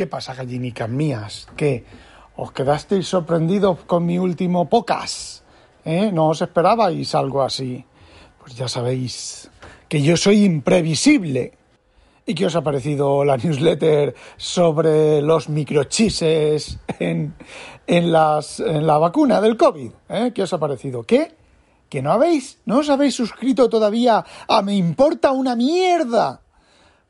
¿Qué pasa, gallinicas mías? ¿Qué? ¿Os quedasteis sorprendidos con mi último podcast? ¿Eh? ¿No os esperabais algo así? Pues ya sabéis que yo soy imprevisible. ¿Y qué os ha parecido la newsletter sobre los microchises en, en la vacuna del COVID? ¿Eh? ¿Qué os ha parecido? ¿Qué? ¿Que no habéis? ¿No os habéis suscrito todavía a Me Importa una Mierda?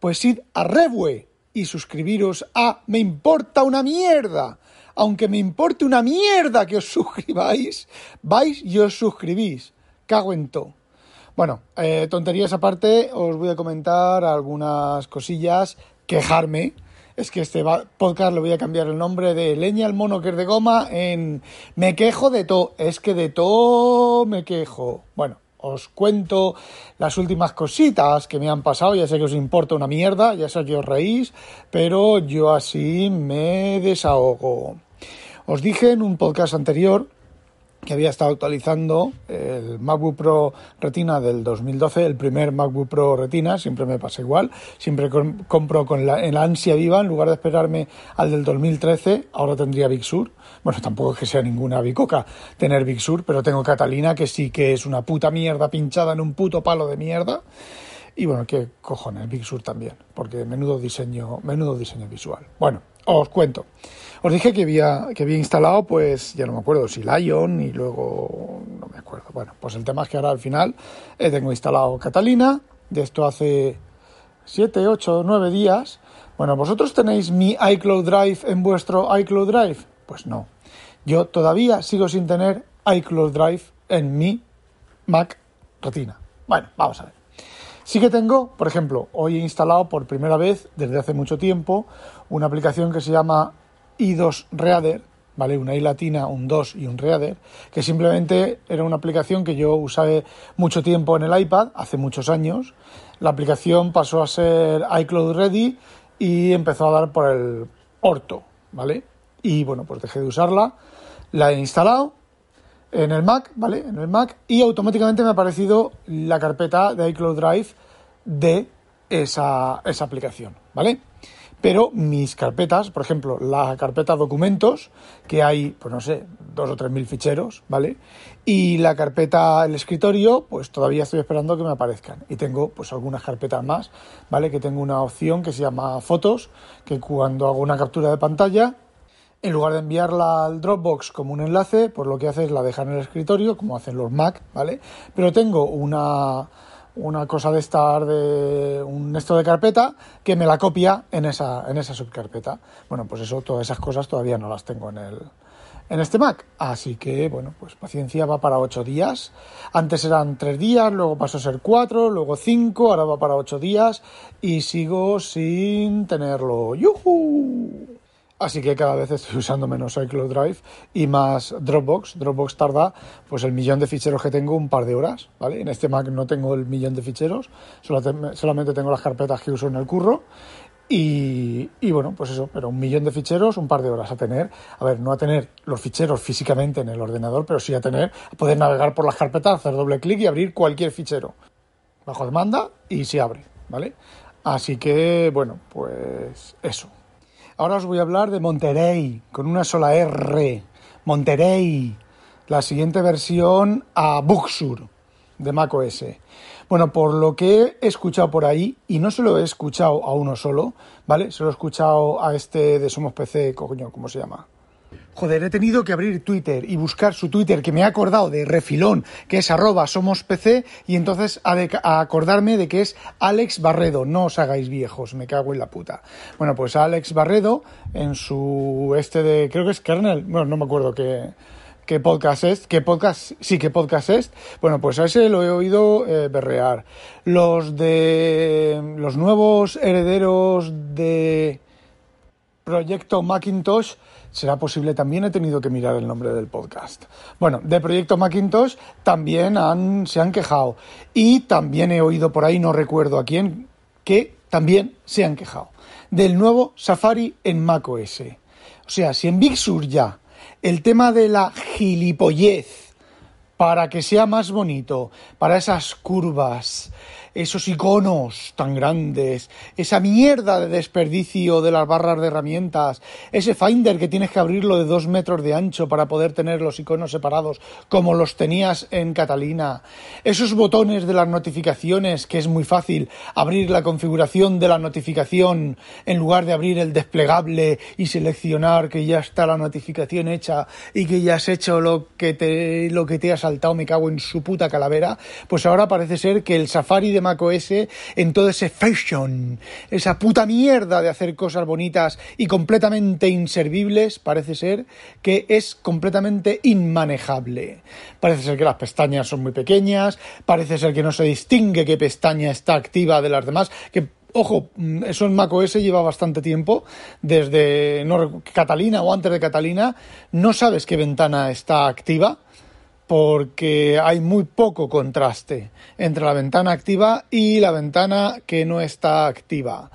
Pues id a Revue y suscribiros a Me Importa una Mierda. Aunque me importe una mierda que os suscribáis, vais y os suscribís. Cago en todo. Bueno, eh, tonterías aparte, os voy a comentar algunas cosillas, quejarme. Es que este podcast le voy a cambiar el nombre de Leña al mono que es de goma en Me quejo de todo. Es que de todo me quejo. Bueno, os cuento las últimas cositas que me han pasado. Ya sé que os importa una mierda, ya sé que os reís, pero yo así me desahogo. Os dije en un podcast anterior que había estado actualizando el MacBook Pro Retina del 2012, el primer MacBook Pro Retina, siempre me pasa igual, siempre compro con la, en la ansia viva, en lugar de esperarme al del 2013, ahora tendría Big Sur. Bueno, tampoco es que sea ninguna bicoca tener Big Sur, pero tengo Catalina, que sí que es una puta mierda pinchada en un puto palo de mierda. Y bueno, qué cojones, Big Sur también, porque menudo diseño, menudo diseño visual. Bueno, os cuento. Os dije que había, que había instalado, pues ya no me acuerdo si Lion y luego no me acuerdo. Bueno, pues el tema es que ahora al final eh, tengo instalado Catalina, de esto hace 7, 8, 9 días. Bueno, ¿vosotros tenéis mi iCloud Drive en vuestro iCloud Drive? Pues no. Yo todavía sigo sin tener iCloud Drive en mi Mac Retina. Bueno, vamos a ver. Sí que tengo, por ejemplo, hoy he instalado por primera vez desde hace mucho tiempo una aplicación que se llama i2 Reader, ¿vale? Una I latina, un 2 y un Reader, que simplemente era una aplicación que yo usé mucho tiempo en el iPad, hace muchos años. La aplicación pasó a ser iCloud Ready y empezó a dar por el orto, ¿vale? Y bueno, pues dejé de usarla, la he instalado en el Mac, ¿vale? En el Mac y automáticamente me ha aparecido la carpeta de iCloud Drive de esa, esa aplicación, ¿vale? pero mis carpetas, por ejemplo, la carpeta documentos, que hay, pues no sé, dos o tres mil ficheros, ¿vale? Y la carpeta el escritorio, pues todavía estoy esperando que me aparezcan. Y tengo pues algunas carpetas más, ¿vale? Que tengo una opción que se llama fotos, que cuando hago una captura de pantalla, en lugar de enviarla al Dropbox como un enlace, pues lo que hace es la dejar en el escritorio, como hacen los Mac, ¿vale? Pero tengo una una cosa de estar de un esto de carpeta que me la copia en esa, en esa subcarpeta. Bueno, pues eso, todas esas cosas todavía no las tengo en el, en este Mac. Así que, bueno, pues paciencia va para ocho días. Antes eran tres días, luego pasó a ser cuatro, luego cinco, ahora va para ocho días y sigo sin tenerlo. ¡Yuhu! Así que cada vez estoy usando menos iCloud Drive y más Dropbox. Dropbox tarda pues el millón de ficheros que tengo un par de horas, ¿vale? En este Mac no tengo el millón de ficheros, solamente tengo las carpetas que uso en el curro y, bueno, pues eso, pero un millón de ficheros, un par de horas a tener. A ver, no a tener los ficheros físicamente en el ordenador, pero sí a tener, a poder navegar por las carpetas, hacer doble clic y abrir cualquier fichero. Bajo demanda y se abre, ¿vale? Así que, bueno, pues eso. Ahora os voy a hablar de Monterey, con una sola R. Monterey, la siguiente versión a Buxur de macOS. Bueno, por lo que he escuchado por ahí, y no se lo he escuchado a uno solo, ¿vale? Se lo he escuchado a este de Somos PC, coño, ¿cómo se llama? Joder, he tenido que abrir Twitter y buscar su Twitter, que me he acordado de refilón, que es arroba somos PC, y entonces a, acordarme de que es Alex Barredo. No os hagáis viejos, me cago en la puta. Bueno, pues Alex Barredo, en su este de, creo que es Kernel, bueno, no me acuerdo qué, qué podcast es, qué podcast, sí, qué podcast es. Bueno, pues a ese lo he oído eh, berrear. Los de los nuevos herederos de Proyecto Macintosh será posible también he tenido que mirar el nombre del podcast. Bueno, de Proyecto Macintosh también se han quejado y también he oído por ahí, no recuerdo a quién, que también se han quejado del nuevo Safari en macOS. O sea, si en Big Sur ya el tema de la gilipollez para que sea más bonito, para esas curvas, esos iconos tan grandes, esa mierda de desperdicio de las barras de herramientas, ese Finder que tienes que abrirlo de dos metros de ancho para poder tener los iconos separados como los tenías en Catalina, esos botones de las notificaciones que es muy fácil abrir la configuración de la notificación en lugar de abrir el desplegable y seleccionar que ya está la notificación hecha y que ya has hecho lo que te, lo que te ha saltado, me cago en su puta calavera, pues ahora parece ser que el Safari de macOS en todo ese fashion, esa puta mierda de hacer cosas bonitas y completamente inservibles, parece ser que es completamente inmanejable. Parece ser que las pestañas son muy pequeñas, parece ser que no se distingue qué pestaña está activa de las demás, que Ojo, eso en macOS lleva bastante tiempo, desde Catalina o antes de Catalina, no sabes qué ventana está activa porque hay muy poco contraste entre la ventana activa y la ventana que no está activa.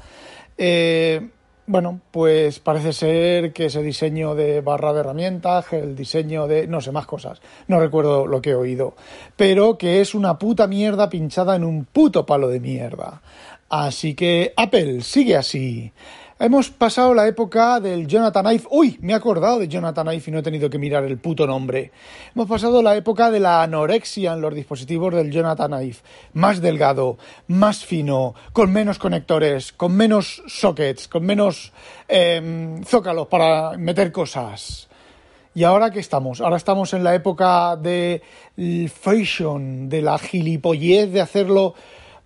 Eh, bueno, pues parece ser que ese diseño de barra de herramientas, el diseño de no sé más cosas, no recuerdo lo que he oído, pero que es una puta mierda pinchada en un puto palo de mierda. Así que Apple sigue así. Hemos pasado la época del Jonathan Ive. Uy, me he acordado de Jonathan Ive y no he tenido que mirar el puto nombre. Hemos pasado la época de la anorexia en los dispositivos del Jonathan Ive. Más delgado, más fino, con menos conectores, con menos sockets, con menos em, zócalos para meter cosas. ¿Y ahora qué estamos? Ahora estamos en la época de fashion, de la gilipollez de hacerlo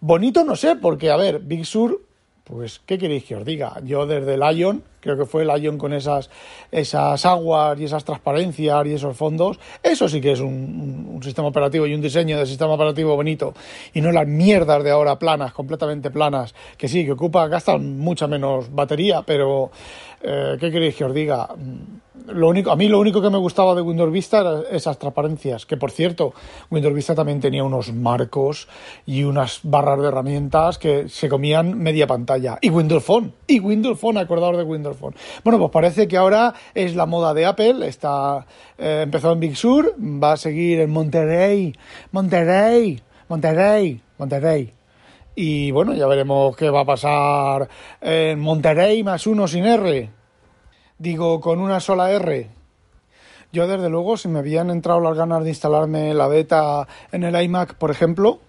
bonito, no sé, porque a ver, Big Sur pues, ¿qué queréis que os diga? Yo desde Lion, creo que fue Lion con esas, esas aguas y esas transparencias y esos fondos, eso sí que es un, sistema operativo y un diseño de sistema operativo bonito, y no las mierdas de ahora planas, completamente planas, que sí, que ocupan, gastan mucha menos batería, pero eh, ¿qué queréis que os diga? lo único, a mí lo único que me gustaba de Windows Vista eran esas transparencias, que por cierto, Windows Vista también tenía unos marcos y unas barras de herramientas que se comían media pantalla. Y Windows Phone, y Windows Phone, acordaos de Windows Phone. Bueno, pues parece que ahora es la moda de Apple, está, eh, empezó en Big Sur, va a seguir en Monterrey, Monterrey, Monterrey, Monterrey. Y bueno, ya veremos qué va a pasar en Monterrey más uno sin R digo con una sola R. Yo desde luego, si me habían entrado las ganas de instalarme la beta en el iMac, por ejemplo,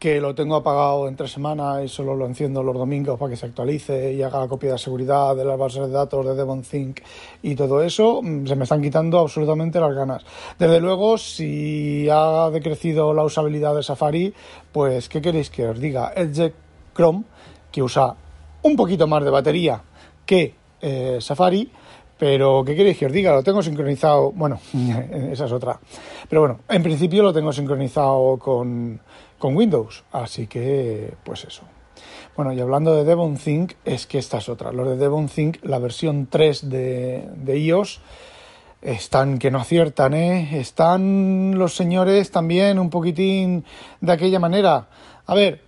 que lo tengo apagado entre semana y solo lo enciendo los domingos para que se actualice y haga la copia de seguridad de las bases de datos de DevonThink y todo eso, mm, se me están quitando absolutamente las ganas. Desde luego, si ha decrecido la usabilidad de Safari, pues, ¿qué queréis que os diga? Edge Chrome, que usa un poquito más de batería que eh, Safari, pero, ¿qué queréis que os diga? Lo tengo sincronizado, bueno, esa es otra. Pero bueno, en principio lo tengo sincronizado con, Windows, así que, pues eso. Bueno, y hablando de Devon Think, es que esta es otra. Los de Devon Think, la versión 3 de, de iOS, están que no aciertan, ¿eh? Están los señores también un poquitín de aquella manera. A ver,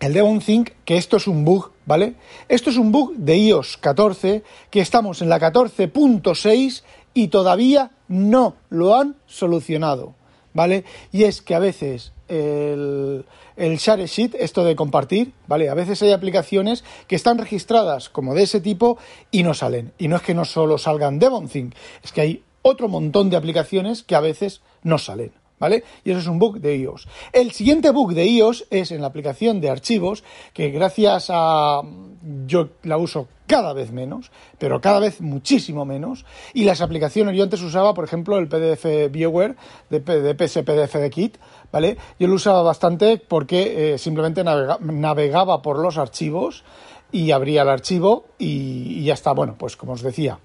el Devon Think, que esto es un bug, ¿vale? Esto es un bug de iOS 14, que estamos en la 14.6 y todavía no lo han solucionado, ¿vale? Y es que a veces el, el share sheet, esto de compartir, ¿vale? A veces hay aplicaciones que están registradas como de ese tipo y no salen. Y no es que no solo salgan Devon Think, es que hay otro montón de aplicaciones que a veces no salen. ¿Vale? Y eso es un bug de iOS. El siguiente bug de iOS es en la aplicación de archivos, que gracias a... yo la uso cada vez menos, pero cada vez muchísimo menos, y las aplicaciones, yo antes usaba, por ejemplo, el PDF BioWare de, de de Kit, ¿vale? Yo lo usaba bastante porque eh, simplemente navegaba por los archivos y abría el archivo y, y ya está. Bueno, pues como os decía,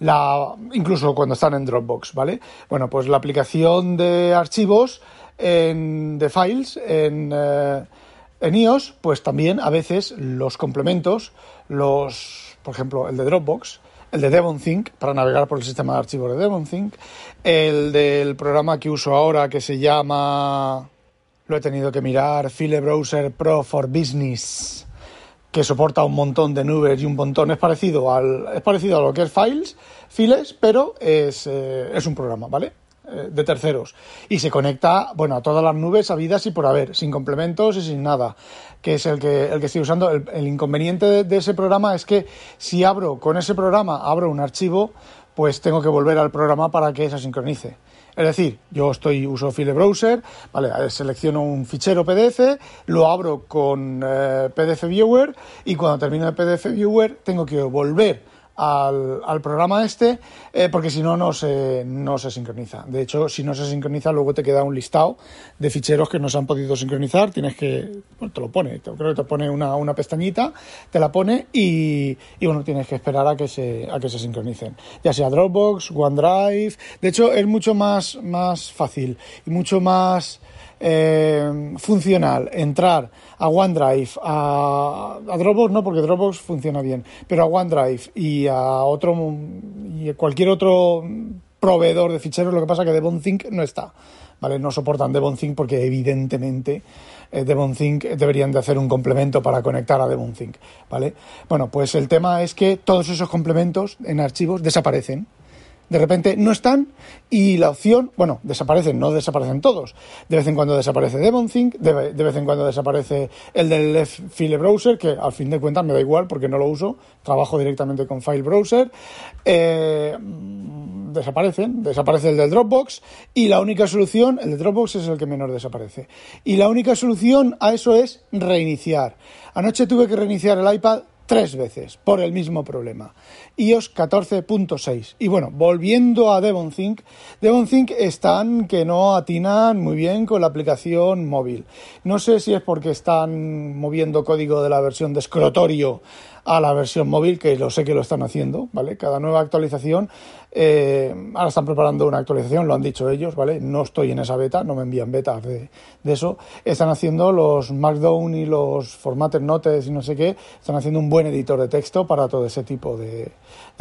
la, incluso cuando están en Dropbox, ¿vale? Bueno, pues la aplicación de archivos en, de files en, eh, en iOS, pues también a veces los complementos, los por ejemplo, el de Dropbox, el de DevonThink, para navegar por el sistema de archivos de DevonThink, el del programa que uso ahora que se llama, lo he tenido que mirar, File Browser Pro for Business, que soporta un montón de nubes y un montón, es parecido, al, es parecido a lo que es Files, Files, pero es, eh, es un programa, ¿vale? Eh, de terceros. Y se conecta bueno a todas las nubes habidas y por haber sin complementos y sin nada que es el que el que estoy usando. El, inconveniente de, ese programa es que si abro con ese programa abro un archivo pues tengo que volver al programa para que se sincronice es decir, yo estoy uso File Browser, vale, selecciono un fichero PDF, lo abro con eh, PDF Viewer y cuando termino el PDF Viewer tengo que volver al, al programa este, eh, porque si no, no se, no se sincroniza. De hecho, si no se sincroniza, luego te queda un listado de ficheros que no se han podido sincronizar. Tienes que, bueno, te lo pone, creo que te pone una, una pestañita, te la pone y, y, bueno, tienes que esperar a que se, a que se sincronicen. Ya sea Dropbox, OneDrive. De hecho, es mucho más, más fácil y mucho más eh, funcional entrar a OneDrive, a, a, Dropbox no, porque Dropbox funciona bien, pero a OneDrive y a otro y a cualquier otro proveedor de ficheros, lo que pasa es que DevonThink no está, ¿vale? No soportan DevonThink porque evidentemente eh, DevonThink deberían de hacer un complemento para conectar a DevonThink, ¿vale? Bueno, pues el tema es que todos esos complementos en archivos desaparecen de repente no están y la opción, bueno, desaparecen, no desaparecen todos. De vez en cuando desaparece DevonThink, de, de vez en cuando desaparece el del File Browser, que al fin de cuentas me da igual porque no lo uso, trabajo directamente con File Browser. Eh, desaparecen, desaparece el del Dropbox y la única solución, el de Dropbox es el que menor desaparece. Y la única solución a eso es reiniciar. Anoche tuve que reiniciar el iPad tres veces por el mismo problema. iOS 14.6. Y bueno, volviendo a DevonThink, DevonThink están que no atinan muy bien con la aplicación móvil. No sé si es porque están moviendo código de la versión de escritorio a la versión móvil, que lo sé que lo están haciendo, ¿vale? Cada nueva actualización, eh, ahora están preparando una actualización, lo han dicho ellos, ¿vale? No estoy en esa beta, no me envían betas de, eso. Están haciendo los Markdown y los Formatter Notes y no sé qué, están haciendo un buen editor de texto para todo ese tipo de,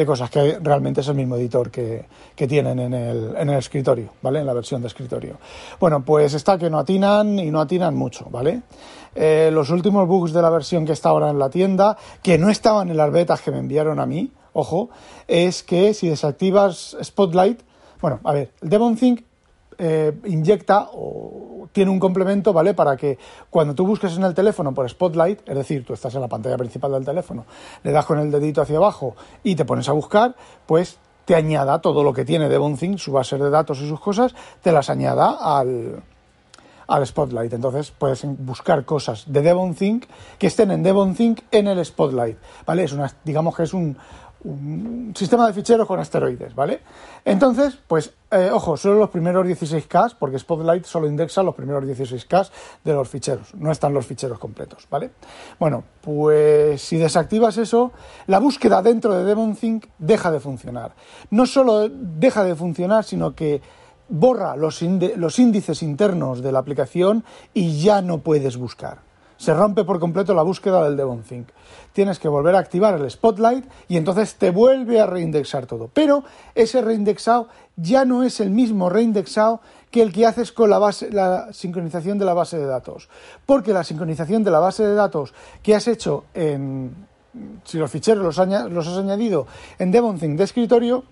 cosas, que realmente es el mismo editor que, tienen en el, en el escritorio, ¿vale? En la versión de escritorio. Bueno, pues está que no atinan y no atinan mucho, ¿vale? Eh, los últimos bugs de la versión que está ahora en la tienda, que no estaban en las betas que me enviaron a mí, ojo, es que si desactivas Spotlight, bueno, a ver, el DevonThink eh, inyecta o tiene un complemento, ¿vale? Para que cuando tú busques en el teléfono por Spotlight, es decir, tú estás en la pantalla principal del teléfono, le das con el dedito hacia abajo y te pones a buscar, pues te añada todo lo que tiene DevonThink, su base de datos y sus cosas, te las añada al, al Spotlight. Entonces puedes buscar cosas de DevonThink que estén en DevonThink en el Spotlight, ¿vale? Es una, digamos que es un, un sistema de ficheros con asteroides, ¿vale? Entonces, pues, eh, ojo, solo los primeros 16K, porque Spotlight solo indexa los primeros 16K de los ficheros, no están los ficheros completos, ¿vale? Bueno, pues si desactivas eso, la búsqueda dentro de DevonThink deja de funcionar. No solo deja de funcionar, sino que borra los, los índices internos de la aplicación y ya no puedes buscar. Se rompe por completo la búsqueda del DevonThink. Tienes que volver a activar el Spotlight y entonces te vuelve a reindexar todo. Pero ese reindexado ya no es el mismo reindexado que el que haces con la, base, la sincronización de la base de datos. Porque la sincronización de la base de datos que has hecho en, si los ficheros los, los has añadido en DevonThink de escritorio,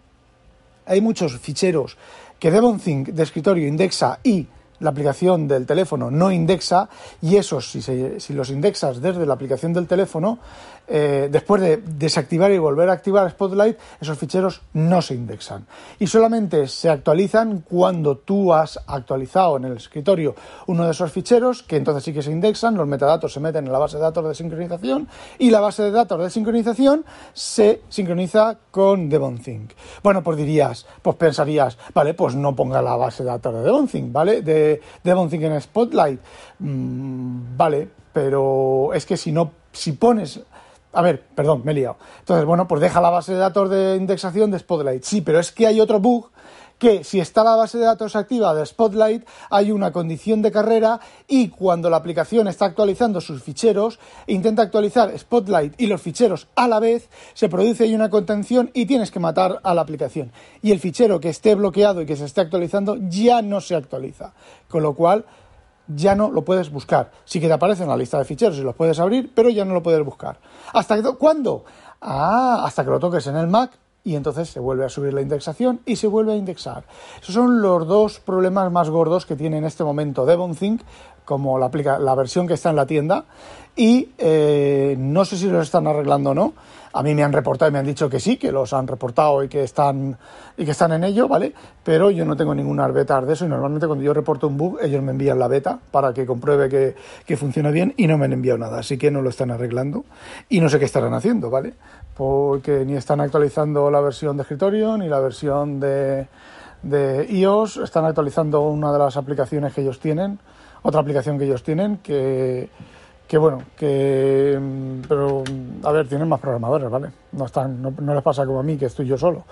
hay muchos ficheros que DevonThink de escritorio indexa y la aplicación del teléfono no indexa y esos, si, si los indexas desde la aplicación del teléfono, eh, después de desactivar y volver a activar Spotlight, esos ficheros no se indexan. Y solamente se actualizan cuando tú has actualizado en el escritorio uno de esos ficheros, que entonces sí que se indexan, los metadatos se meten en la base de datos de sincronización y la base de datos de sincronización se sincroniza con DevonThink. Bueno, pues dirías, pues pensarías, vale, pues no ponga la base de datos de DevonThink, ¿vale? De DevonThink en Spotlight. Mm, vale, pero es que si no, si pones a ver, perdón, me he liado. Entonces, bueno, pues deja la base de datos de indexación de Spotlight. Sí, pero es que hay otro bug que si está la base de datos activa de Spotlight, hay una condición de carrera y cuando la aplicación está actualizando sus ficheros, intenta actualizar Spotlight y los ficheros a la vez, se produce ahí una contención y tienes que matar a la aplicación. Y el fichero que esté bloqueado y que se esté actualizando ya no se actualiza. Con lo cual, ya no lo puedes buscar. Sí que te aparece en la lista de ficheros y los puedes abrir, pero ya no lo puedes buscar. ¿Hasta cuándo? Ah, hasta que lo toques en el Mac y entonces se vuelve a subir la indexación y se vuelve a indexar. Esos son los dos problemas más gordos que tiene en este momento DevonThink, como la, la versión que está en la tienda, y eh, no sé si los están arreglando o no. A mí me han reportado y me han dicho que sí, que los han reportado y que están y que están en ello, ¿vale? Pero yo no tengo ninguna beta de eso y normalmente cuando yo reporto un bug ellos me envían la beta para que compruebe que, funciona bien y no me han enviado nada, así que no lo están arreglando y no sé qué estarán haciendo, ¿vale? Porque ni están actualizando la versión de escritorio ni la versión de iOS, están actualizando una de las aplicaciones que ellos tienen, otra aplicación que ellos tienen que que bueno, que mm, pero a ver, tienen más programadores, ¿vale? No están, no, les pasa como a mí, que estoy yo solo.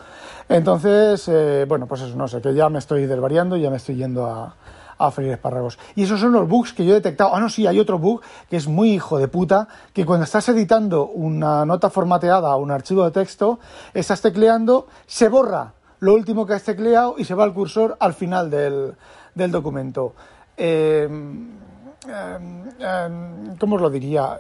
Entonces, eh, bueno, pues eso, no sé, que ya me estoy desvariando y ya me estoy yendo a, a freír espárragos. Y esos son los bugs que yo he detectado. Ah, no, sí, hay otro bug que es muy hijo de puta, que cuando estás editando una nota formateada o un archivo de texto, estás tecleando, se borra lo último que has tecleado y se va el cursor al final del, del documento. Eh, Em, em, ¿cómo os lo diría?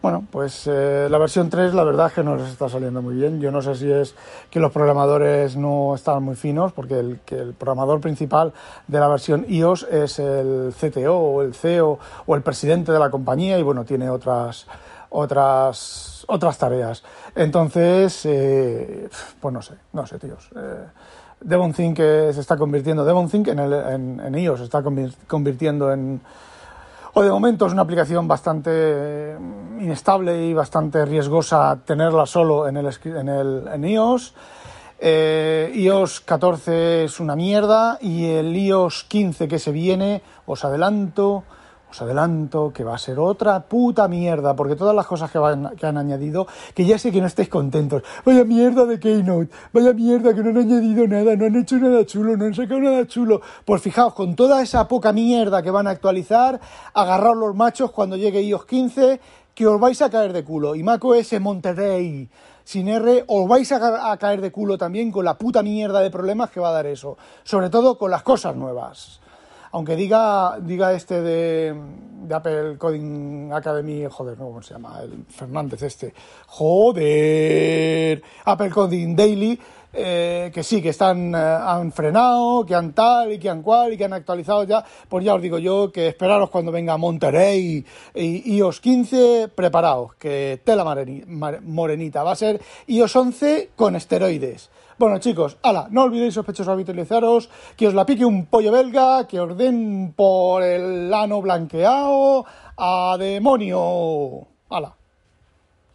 Bueno, pues eh, la versión 3 la verdad es que no les está saliendo muy bien. Yo no sé si es que los programadores no están muy finos, porque el, que el programador principal de la versión iOS es el CTO o el CEO o el presidente de la compañía y bueno, tiene otras otras otras tareas. Entonces, eh, pues no sé, no sé, tíos. Eh, DevonThink se está convirtiendo, DevonThink en, el, en, iOS se está convirtiendo en, o de momento es una aplicación bastante eh, inestable y bastante riesgosa tenerla solo en, el, en, el, en iOS. Eh, iOS 14 es una mierda y el iOS 15 que se viene, os adelanto, os adelanto que va a ser otra puta mierda, porque todas las cosas que, van, que han añadido, que ya sé que no estéis contentos. Vaya mierda de Keynote, vaya mierda que no han añadido nada, no han hecho nada chulo, no han sacado nada chulo. Pues fijaos, con toda esa poca mierda que van a actualizar, agarraos los machos cuando llegue iOS 15, que os vais a caer de culo. Y macOS Monterrey sin R, os vais a, caer de culo también con la puta mierda de problemas que va a dar eso. Sobre todo con las cosas nuevas aunque diga, diga este de, Apple Coding Academy, joder, no, ¿cómo se llama? El Fernández este, joder, Apple Coding Daily, eh, que sí, que están, eh, han frenado, que han tal y que han cual y que han actualizado ya, pues ya os digo yo que esperaros cuando venga Monterrey y iOS 15, preparaos, que tela morenita, va a ser. iOS 11 con esteroides. Bueno, chicos, ala, no olvidéis sospechosos habitualizaros, que os la pique un pollo belga, que os den por el lano blanqueado, a demonio. Ala.